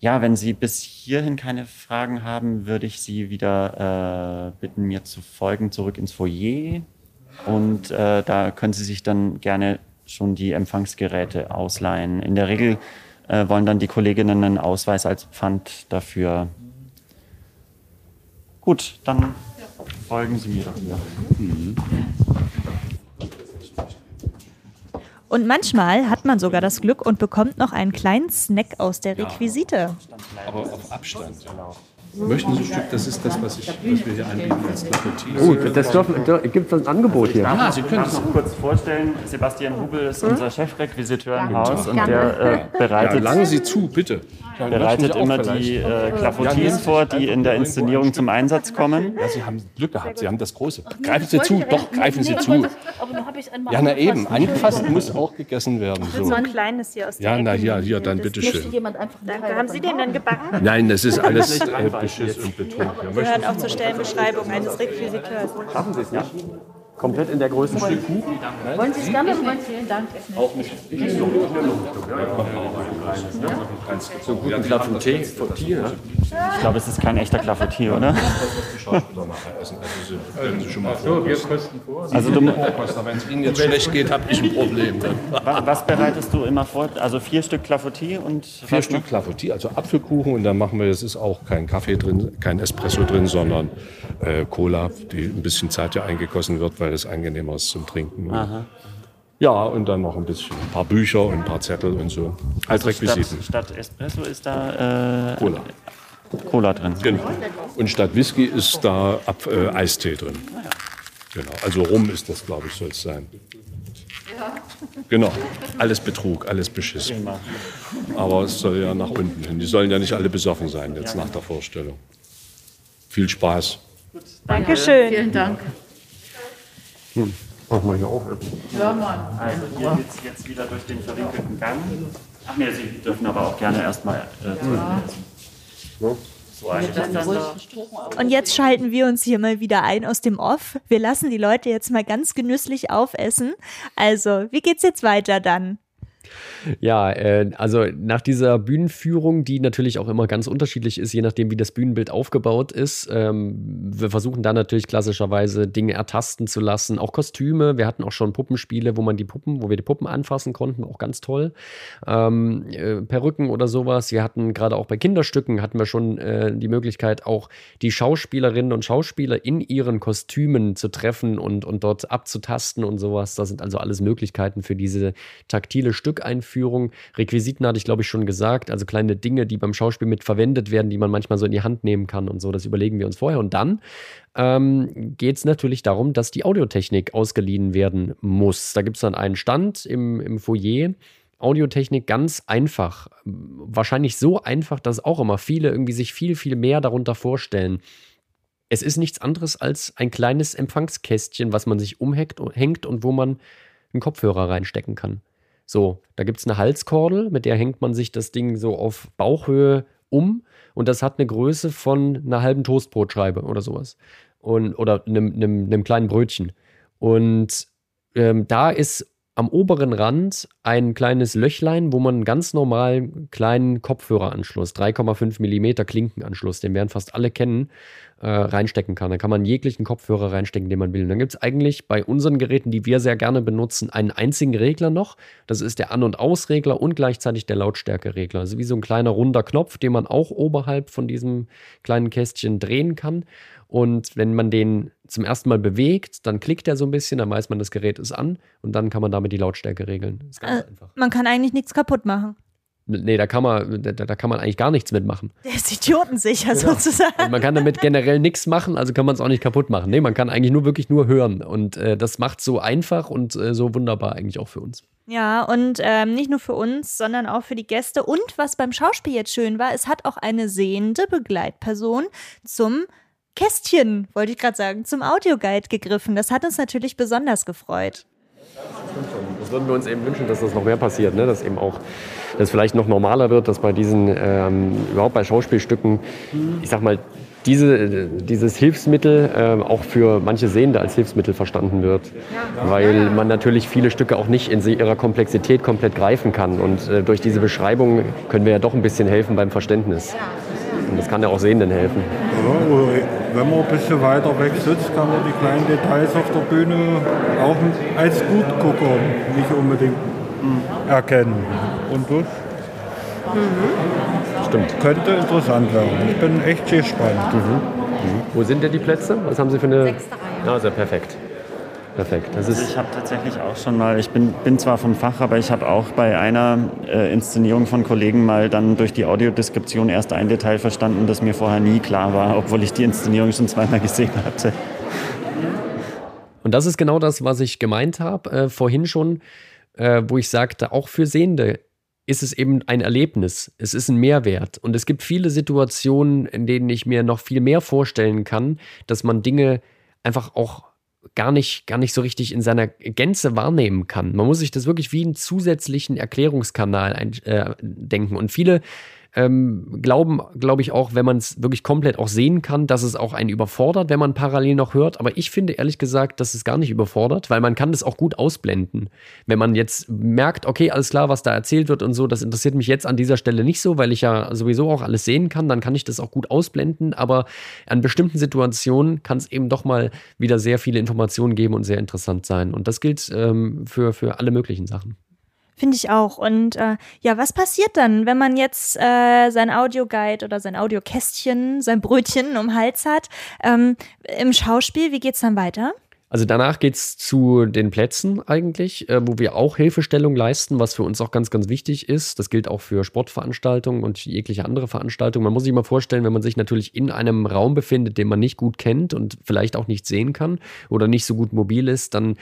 Ja, wenn Sie bis hierhin keine Fragen haben, würde ich Sie wieder äh, bitten, mir zu folgen, zurück ins Foyer. Und äh, da können Sie sich dann gerne schon die Empfangsgeräte ausleihen. In der Regel äh, wollen dann die Kolleginnen einen Ausweis als Pfand dafür. Gut, dann folgen Sie mir doch wieder. Und manchmal hat man sogar das Glück und bekommt noch einen kleinen Snack aus der Requisite. Aber auf Abstand. Möchten Sie ein Stück? Das ist das, was, ich, was wir hier anbieten als Clafoutis. Gut, das dürfen, gibt es ein Angebot hier. Ja, Sie können Ich es. noch kurz vorstellen, Sebastian Hubel ist unser Chefrequisiteur im Haus und der äh, Ja, bereitet langen Sie zu, bitte. Dann möchten bereitet immer die äh, Ja, Sie vor, die in der Inszenierung zum Einsatz kommen. Ja, Sie haben Glück gehabt. Sie haben das Große. Greifen Sie zu, doch, greifen Sie zu. Dann Ja, na eben, angefasst muss auch gegessen werden. So. ein kleines hier aus der Ja, na Ecke hier, dann bitteschön. Danke. Haben Sie den denn gebacken? Nein, das ist [LAUGHS] alles äh, Beschiss und Betrug. Gehört auch zur Stellenbeschreibung eines Requisiteurs. Schaffen Sie es nicht? Komplett in der Größe. Wollen Sie es gerne? Vielen Dank. So guten Clafouté von Tier. Ich glaube, es ist kein echter Clafoutis, oder? Stellen Sie schon mal vor. Also du, Wenn es Ihnen jetzt schlecht geht, habe ich ein Problem. Wa- was bereitest du immer vor? Also vier Stück Clafoutis und Vier Stück Clafoutis, also Apfelkuchen und dann machen wir, es ist auch kein Kaffee drin, kein Espresso drin, sondern äh, Cola, die ein bisschen Zeit ja eingegossen wird, weil es angenehmer ist zum Trinken. Ja, und dann noch ein bisschen, ein paar Bücher und ein paar Zettel und so. Als? Statt, Requisiten. statt Espresso ist da äh, Cola. Cola drin. Genau. Und statt Whisky ist da Ab äh, Eistee drin. Genau. Also Rum ist das, glaube ich, soll es sein. Genau. Alles Betrug, alles Beschiss. Aber es soll ja nach unten hin. Die sollen ja nicht alle besoffen sein jetzt nach der Vorstellung. Viel Spaß. Dankeschön. Vielen Dank. Machen wir hier auch. Ja, Mann. Also hier geht es jetzt wieder durch den verwinkelten Gang. Ach nee, Sie dürfen aber auch gerne erstmal äh, das da. Und jetzt schalten wir uns hier mal wieder ein aus dem Off. Wir lassen die Leute jetzt mal ganz genüsslich aufessen. Also, wie geht's jetzt weiter dann? Ja, äh, also nach dieser Bühnenführung, die natürlich auch immer ganz unterschiedlich ist, je nachdem, wie das Bühnenbild aufgebaut ist. Ähm, wir versuchen da natürlich klassischerweise Dinge ertasten zu lassen, auch Kostüme. Wir hatten auch schon Puppenspiele, wo man die Puppen, wo wir die Puppen anfassen konnten, auch ganz toll. Ähm, äh, Perücken oder sowas. Wir hatten gerade auch bei Kinderstücken hatten wir schon äh, die Möglichkeit, auch die Schauspielerinnen und Schauspieler in ihren Kostümen zu treffen und, und dort abzutasten und sowas. Das sind also alles Möglichkeiten für diese taktile Stückeinführung. Requisiten hatte ich, glaube ich, schon gesagt. Also kleine Dinge, die beim Schauspiel mit verwendet werden, die man manchmal so in die Hand nehmen kann und so. Das überlegen wir uns vorher. Und dann ähm, geht es natürlich darum, dass die Audiotechnik ausgeliehen werden muss. Da gibt es dann einen Stand im, im Foyer. Audiotechnik ganz einfach. Wahrscheinlich so einfach, dass auch immer viele irgendwie sich viel, viel mehr darunter vorstellen. Es ist nichts anderes als ein kleines Empfangskästchen, was man sich umhängt hängt und wo man einen Kopfhörer reinstecken kann. So, da gibt es eine Halskordel, mit der hängt man sich das Ding so auf Bauchhöhe um und das hat eine Größe von einer halben Toastbrotscheibe oder sowas. Und, oder einem, einem, einem kleinen Brötchen. Und ähm, da ist am oberen Rand ein kleines Löchlein, wo man einen ganz normalen kleinen Kopfhöreranschluss, 3,5 mm Klinkenanschluss, den werden fast alle kennen, äh, reinstecken kann. Da kann man jeglichen Kopfhörer reinstecken, den man will. Und dann gibt es eigentlich bei unseren Geräten, die wir sehr gerne benutzen, einen einzigen Regler noch. Das ist der An- und Ausregler und gleichzeitig der Lautstärkeregler. Also wie so ein kleiner runder Knopf, den man auch oberhalb von diesem kleinen Kästchen drehen kann. Und wenn man den zum ersten Mal bewegt, dann klickt er so ein bisschen, dann weiß man, das Gerät ist an und dann kann man damit die Lautstärke regeln. Das ist ganz Einfach. Man kann eigentlich nichts kaputt machen. nee, da kann man, da, da kann man eigentlich gar nichts mitmachen. Der ist idiotensicher sozusagen. Also man kann damit generell nichts machen, also kann man es auch nicht kaputt machen. Nee, man kann eigentlich nur wirklich nur hören. Und äh, das macht so einfach und äh, so wunderbar eigentlich auch für uns. Ja, und ähm, nicht nur für uns, sondern auch für die Gäste. Und was beim Schauspiel jetzt schön war, es hat auch eine sehende Begleitperson zum Kästchen, wollte ich gerade sagen, zum Audioguide gegriffen. Das hat uns natürlich besonders gefreut. Das würden wir uns eben wünschen, dass das noch mehr passiert, ne? dass eben auch das vielleicht noch normaler wird, dass bei diesen, ähm, überhaupt bei Schauspielstücken, ich sag mal, diese, dieses Hilfsmittel äh, auch für manche Sehende als Hilfsmittel verstanden wird, weil man natürlich viele Stücke auch nicht in ihrer Komplexität komplett greifen kann. Und äh, durch diese Beschreibung können wir ja doch ein bisschen helfen beim Verständnis. Und das kann ja auch Sehenden helfen. Ja, wenn man ein bisschen weiter weg sitzt, kann man die kleinen Details auf der Bühne auch als Gutgucker nicht unbedingt erkennen. Und das Stimmt. könnte interessant werden. Ich bin echt gespannt. Wo sind denn die Plätze? Was haben Sie für eine? Ah, sehr perfekt. Perfekt. Das Also ich habe tatsächlich auch schon mal, ich bin, bin zwar vom Fach, aber ich habe auch bei einer äh, Inszenierung von Kollegen mal dann durch die Audiodeskription erst ein Detail verstanden, das mir vorher nie klar war, obwohl ich die Inszenierung schon zweimal gesehen hatte. Und das ist genau das, was ich gemeint habe äh, vorhin schon, äh, wo ich sagte, auch für Sehende ist es eben ein Erlebnis. Es ist ein Mehrwert. Und es gibt viele Situationen, in denen ich mir noch viel mehr vorstellen kann, dass man Dinge einfach auch gar nicht, gar nicht so richtig in seiner Gänze wahrnehmen kann. Man muss sich das wirklich wie einen zusätzlichen Erklärungskanal ein, äh, denken. Und viele ähm, glauben, glaube ich, auch, wenn man es wirklich komplett auch sehen kann, dass es auch einen überfordert, wenn man parallel noch hört. Aber ich finde ehrlich gesagt, dass es gar nicht überfordert, weil man kann das auch gut ausblenden. Wenn man jetzt merkt, okay, alles klar, was da erzählt wird und so, das interessiert mich jetzt an dieser Stelle nicht so, weil ich ja sowieso auch alles sehen kann, dann kann ich das auch gut ausblenden. Aber an bestimmten Situationen kann es eben doch mal wieder sehr viele Informationen geben und sehr interessant sein. Und das gilt ähm, für, für alle möglichen Sachen. Finde ich auch. Und äh, ja, was passiert dann, wenn man jetzt äh, sein Audioguide oder sein Audiokästchen, sein Brötchen um Hals hat? Ähm, Im Schauspiel, wie geht's dann weiter? Also danach geht's zu den Plätzen eigentlich, äh, wo wir auch Hilfestellung leisten, was für uns auch ganz, ganz wichtig ist. Das gilt auch für Sportveranstaltungen und jegliche andere Veranstaltungen. Man muss sich mal vorstellen, wenn man sich natürlich in einem Raum befindet, den man nicht gut kennt und vielleicht auch nicht sehen kann oder nicht so gut mobil ist, dann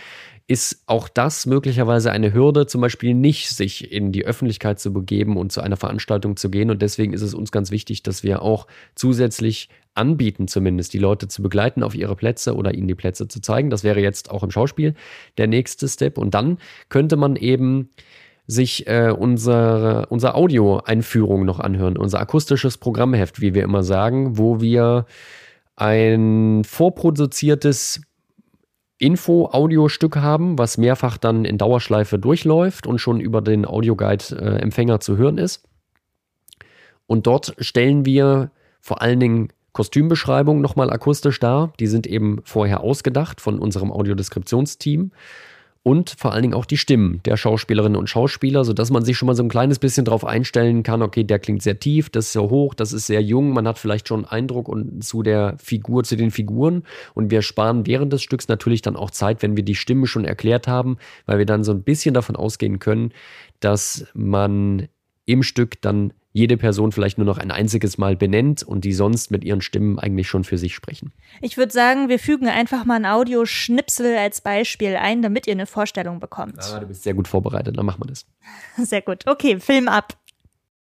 ist auch das möglicherweise eine Hürde, zum Beispiel nicht sich in die Öffentlichkeit zu begeben und zu einer Veranstaltung zu gehen. Und deswegen ist es uns ganz wichtig, dass wir auch zusätzlich anbieten, zumindest die Leute zu begleiten auf ihre Plätze oder ihnen die Plätze zu zeigen. Das wäre jetzt auch im Schauspiel der nächste Step. Und dann könnte man eben sich äh, unsere, unsere Audio-Einführung noch anhören, unser akustisches Programmheft, wie wir immer sagen, wo wir ein vorproduziertes Info-Audiostück haben, was mehrfach dann in Dauerschleife durchläuft und schon über den Audioguide-Empfänger zu hören ist. Und dort stellen wir vor allen Dingen Kostümbeschreibungen nochmal akustisch dar. Die sind eben vorher ausgedacht von unserem Audiodeskriptionsteam. Und vor allen Dingen auch die Stimmen der Schauspielerinnen und Schauspieler, sodass man sich schon mal so ein kleines bisschen darauf einstellen kann, okay, der klingt sehr tief, das ist sehr hoch, das ist sehr jung, man hat vielleicht schon einen Eindruck und zu der Figur, zu den Figuren. Und wir sparen während des Stücks natürlich dann auch Zeit, wenn wir die Stimme schon erklärt haben, weil wir dann so ein bisschen davon ausgehen können, dass man im Stück dann jede Person vielleicht nur noch ein einziges Mal benennt und die sonst mit ihren Stimmen eigentlich schon für sich sprechen. Ich würde sagen, wir fügen einfach mal ein Audioschnipsel als Beispiel ein, damit ihr eine Vorstellung bekommt. Ah, du bist sehr gut vorbereitet, dann machen wir das. [LAUGHS] Sehr gut. Okay, Film ab.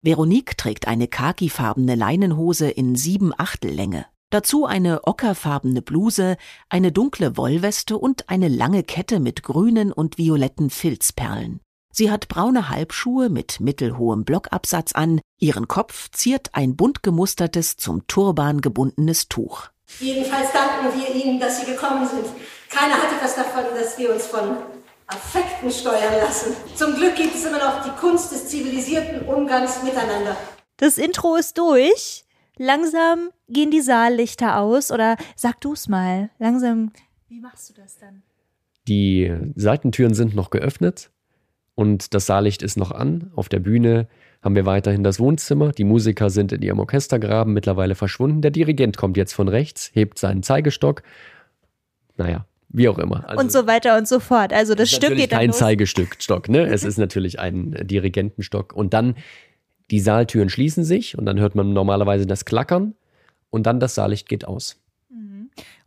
Veronique trägt eine khakifarbene Leinenhose in sieben Achtellänge. Dazu eine ockerfarbene Bluse, eine dunkle Wollweste und eine lange Kette mit grünen und violetten Filzperlen. Sie hat braune Halbschuhe mit mittelhohem Blockabsatz an, ihren Kopf ziert ein bunt gemustertes, zum Turban gebundenes Tuch. Jedenfalls danken wir Ihnen, dass Sie gekommen sind. Keiner hat etwas davon, dass wir uns von Affekten steuern lassen. Zum Glück gibt es immer noch die Kunst des zivilisierten Umgangs miteinander. Das Intro ist durch. Langsam gehen die Saallichter aus. Oder sag du's mal. Langsam. Wie machst du das dann? Die Seitentüren sind noch geöffnet und das Saallicht ist noch an. Auf der Bühne haben wir weiterhin das Wohnzimmer. Die Musiker sind in ihrem Orchestergraben mittlerweile verschwunden. Der Dirigent kommt jetzt von rechts, hebt seinen Zeigestock. Naja, wie auch immer. Also und so weiter und so fort. Also das ist Stück geht dann kein los. Zeigestückstock, ne? [LAUGHS] Es ist natürlich ein Dirigentenstock. Und dann Die Saaltüren schließen sich und dann hört man normalerweise das Klackern und dann das Saallicht geht aus.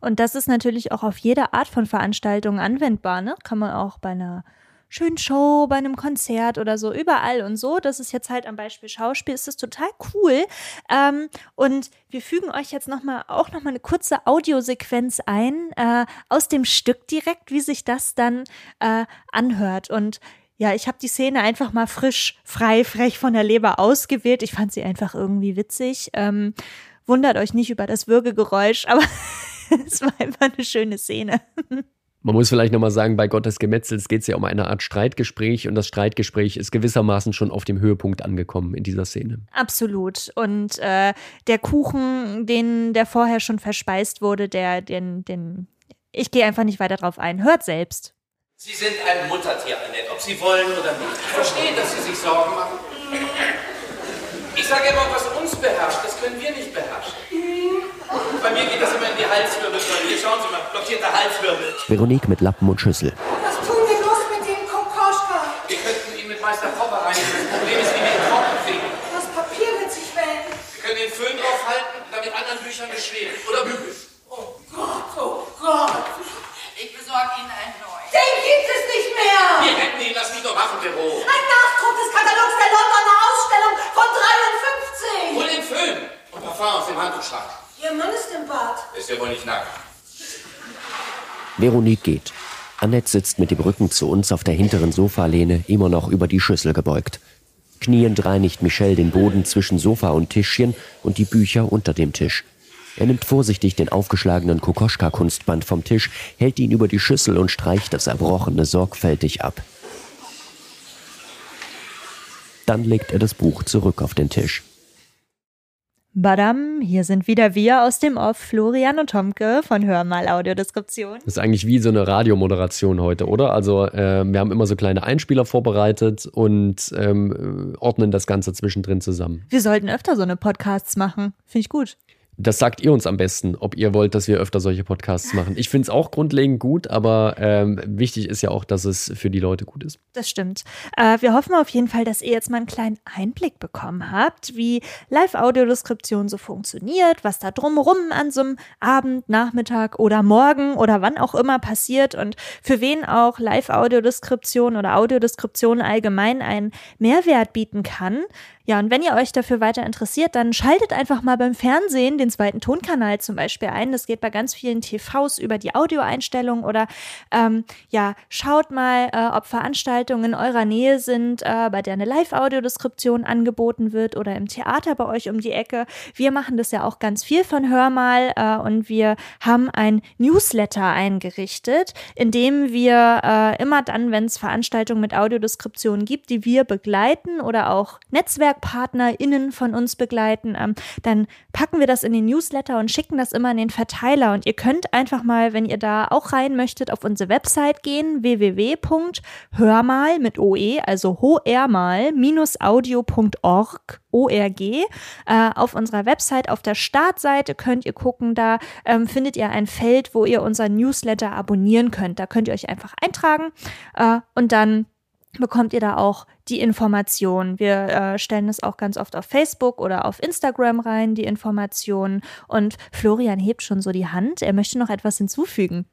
Und das ist natürlich auch auf jede Art von Veranstaltung anwendbar. Ne? Kann man auch bei einer schönen Show, bei einem Konzert oder so, überall und so. Das ist jetzt halt am Beispiel Schauspiel, ist das total cool. Ähm, und wir fügen euch jetzt noch mal, auch nochmal eine kurze Audiosequenz ein äh, aus dem Stück direkt, wie sich das dann äh, anhört. Und ja, ich habe die Szene einfach mal frisch, frei, frech von der Leber ausgewählt. Ich fand sie einfach irgendwie witzig. Ähm, wundert euch nicht über das Würgegeräusch, aber [LAUGHS] es war einfach eine schöne Szene. [LAUGHS] Man muss vielleicht nochmal sagen, bei Gottes Gemetzels geht es ja um eine Art Streitgespräch und das Streitgespräch ist gewissermaßen schon auf dem Höhepunkt angekommen in dieser Szene. Absolut. Und äh, der Kuchen, den der vorher schon verspeist wurde, der, den, den, ich gehe einfach nicht weiter drauf ein. Hört selbst. Sie sind ein Muttertier, Annette, ob Sie wollen oder nicht. Ich verstehe, dass Sie sich Sorgen machen. Ich sage immer, was uns beherrscht, das können wir nicht beherrschen. Bei mir geht das immer in die Halswirbelsäule. Hier schauen Sie mal, blockierter Halswirbel. Veronique mit Lappen und Schüssel. Was tun wir los mit dem Kokoschka? Wir könnten ihn mit Meister Popper reinigen. Das Problem ist, wie wir ihn trocken kriegen. Das Papier wird sich wenden. Wir können den Föhn draufhalten und dann mit anderen Büchern beschweren. Oder bügeln. Oh Gott, oh Gott. Ich besorge Ihnen einen neuen. Den gibt es nicht mehr. Wir retten ihn, lass mich doch machen, Büro. Ein Nachdruck des Katalogs der Londoner Parfum aus dem Handtuchschrank. Ihr Mann ist im Bad. Ist ja wohl nicht nackt. Veronique geht. Annette sitzt mit dem Rücken zu uns auf der hinteren Sofalehne, immer noch über die Schüssel gebeugt. Kniend reinigt Michel den Boden zwischen Sofa und Tischchen und die Bücher unter dem Tisch. Er nimmt vorsichtig den aufgeschlagenen Kokoschka-Kunstband vom Tisch, hält ihn über die Schüssel und streicht das Erbrochene sorgfältig ab. Dann legt er das Buch zurück auf den Tisch. Badam, hier sind wieder wir aus dem Off, Florian und Tomke von Hör mal Audiodeskription. Das ist eigentlich wie so eine Radiomoderation heute, oder? Also äh, wir haben immer so kleine Einspieler vorbereitet und ähm, ordnen das Ganze zwischendrin zusammen. Wir sollten öfter so eine Podcasts machen. Finde ich gut. Das sagt ihr uns am besten, ob ihr wollt, dass wir öfter solche Podcasts machen. Ich finde es auch grundlegend gut, aber ähm, wichtig ist ja auch, dass es für die Leute gut ist. Das stimmt. Äh, wir hoffen auf jeden Fall, dass ihr jetzt mal einen kleinen Einblick bekommen habt, wie Live-Audiodeskription so funktioniert, was da drumherum an so einem Abend, Nachmittag oder Morgen oder wann auch immer passiert und für wen auch Live-Audiodeskription oder Audiodeskription allgemein einen Mehrwert bieten kann. Ja, und wenn ihr euch dafür weiter interessiert, dann schaltet einfach mal beim Fernsehen den zweiten Tonkanal zum Beispiel ein. Das geht bei ganz vielen TVs über die Audioeinstellung oder ähm, ja, schaut mal, äh, ob Veranstaltungen in eurer Nähe sind, äh, bei der eine Live-Audiodeskription angeboten wird oder im Theater bei euch um die Ecke. Wir machen das ja auch ganz viel von Hör mal äh, und wir haben ein Newsletter eingerichtet, in dem wir äh, immer dann, wenn es Veranstaltungen mit Audiodeskription gibt, die wir begleiten oder auch NetzwerkpartnerInnen von uns begleiten, ähm, dann packen wir das in den Newsletter und schicken das immer in den Verteiler. Und ihr könnt einfach mal, wenn ihr da auch rein möchtet, auf unsere Website gehen, www.hörmal mit OE, also hoermal-audio.org, ORG. Äh, auf unserer Website, auf der Startseite könnt ihr gucken, da ähm, findet ihr ein Feld, wo ihr unser Newsletter abonnieren könnt. Da könnt ihr euch einfach eintragen äh, und dann bekommt ihr da auch die Informationen. Wir äh, stellen es auch ganz oft auf Facebook oder auf Instagram rein, die Informationen. Und Florian hebt schon so die Hand. Er möchte noch etwas hinzufügen.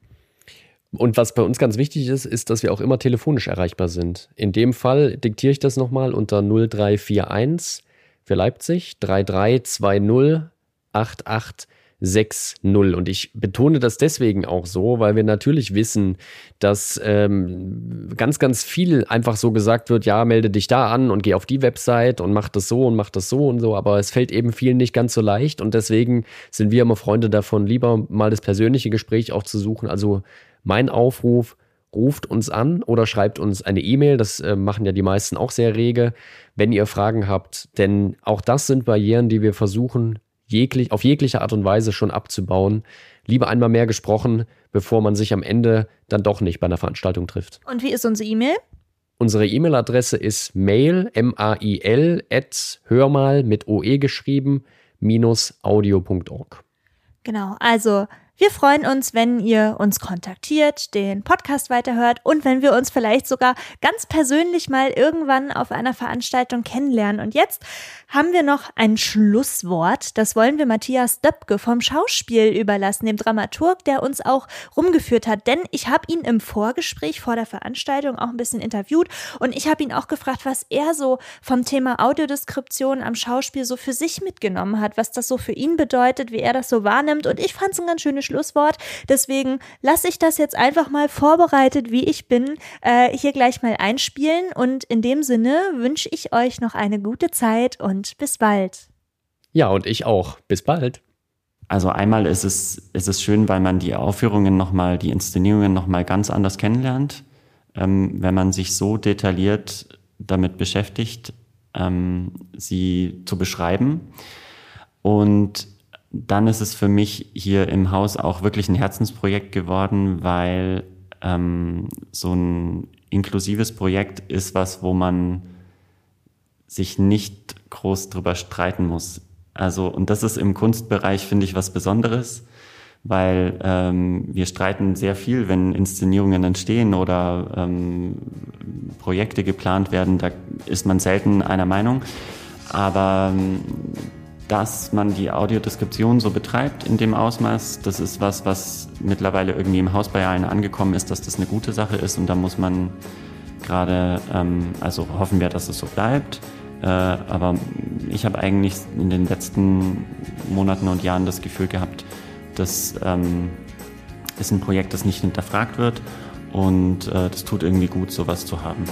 Und was bei uns ganz wichtig ist, ist, dass wir auch immer telefonisch erreichbar sind. In dem Fall diktiere ich das nochmal unter 0341 für Leipzig 3320 88 6-0. Und ich betone das deswegen auch so, weil wir natürlich wissen, dass ähm, ganz, ganz viel einfach so gesagt wird, ja, melde dich da an und geh auf die Website und mach das so und mach das so und so, aber es fällt eben vielen nicht ganz so leicht und deswegen sind wir immer Freunde davon, lieber mal das persönliche Gespräch auch zu suchen. Also mein Aufruf, ruft uns an oder schreibt uns eine E-Mail. Das äh, machen ja die meisten auch sehr rege, wenn ihr Fragen habt. Denn auch das sind Barrieren, die wir versuchen jeglich, auf jegliche Art und Weise schon abzubauen. Lieber einmal mehr gesprochen, bevor man sich am Ende dann doch nicht bei einer Veranstaltung trifft. Und wie ist unsere E-Mail? Unsere E-Mail-Adresse ist mail, M-A-I-L, at hörmal mit OE geschrieben, minus audio.org. Genau, also Wir freuen uns, wenn ihr uns kontaktiert, den Podcast weiterhört und wenn wir uns vielleicht sogar ganz persönlich mal irgendwann auf einer Veranstaltung kennenlernen. Und jetzt haben wir noch ein Schlusswort. Das wollen wir Matthias Döpke vom Schauspiel überlassen, dem Dramaturg, der uns auch rumgeführt hat. Denn ich habe ihn im Vorgespräch vor der Veranstaltung auch ein bisschen interviewt und ich habe ihn auch gefragt, was er so vom Thema Audiodeskription am Schauspiel so für sich mitgenommen hat, was das so für ihn bedeutet, wie er das so wahrnimmt. Und ich fand es ein ganz schönes Schlusswort. Deswegen lasse ich das jetzt einfach mal vorbereitet, wie ich bin, äh, hier gleich mal einspielen. Und in dem Sinne wünsche ich euch noch eine gute Zeit und bis bald. Ja, und ich auch. Bis bald. Also einmal ist es, ist es schön, weil man die Aufführungen nochmal, die Inszenierungen nochmal ganz anders kennenlernt, ähm, wenn man sich so detailliert damit beschäftigt, ähm, sie zu beschreiben. Und dann ist es für mich hier im Haus auch wirklich ein Herzensprojekt geworden, weil ähm, so ein inklusives Projekt ist was, wo man sich nicht groß drüber streiten muss. Also, und das ist im Kunstbereich, finde ich, was Besonderes, weil ähm, wir streiten sehr viel, wenn Inszenierungen entstehen oder ähm, Projekte geplant werden, da ist man selten einer Meinung. Aber ähm, dass man die Audiodeskription so betreibt in dem Ausmaß, das ist was, was mittlerweile irgendwie im Haus bei allen angekommen ist, dass das eine gute Sache ist und da muss man gerade, ähm, also hoffen wir, dass es so bleibt. Äh, aber ich habe eigentlich in den letzten Monaten und Jahren das Gefühl gehabt, dass ähm, ist ein Projekt, das nicht hinterfragt wird und äh, das tut irgendwie gut, sowas zu haben.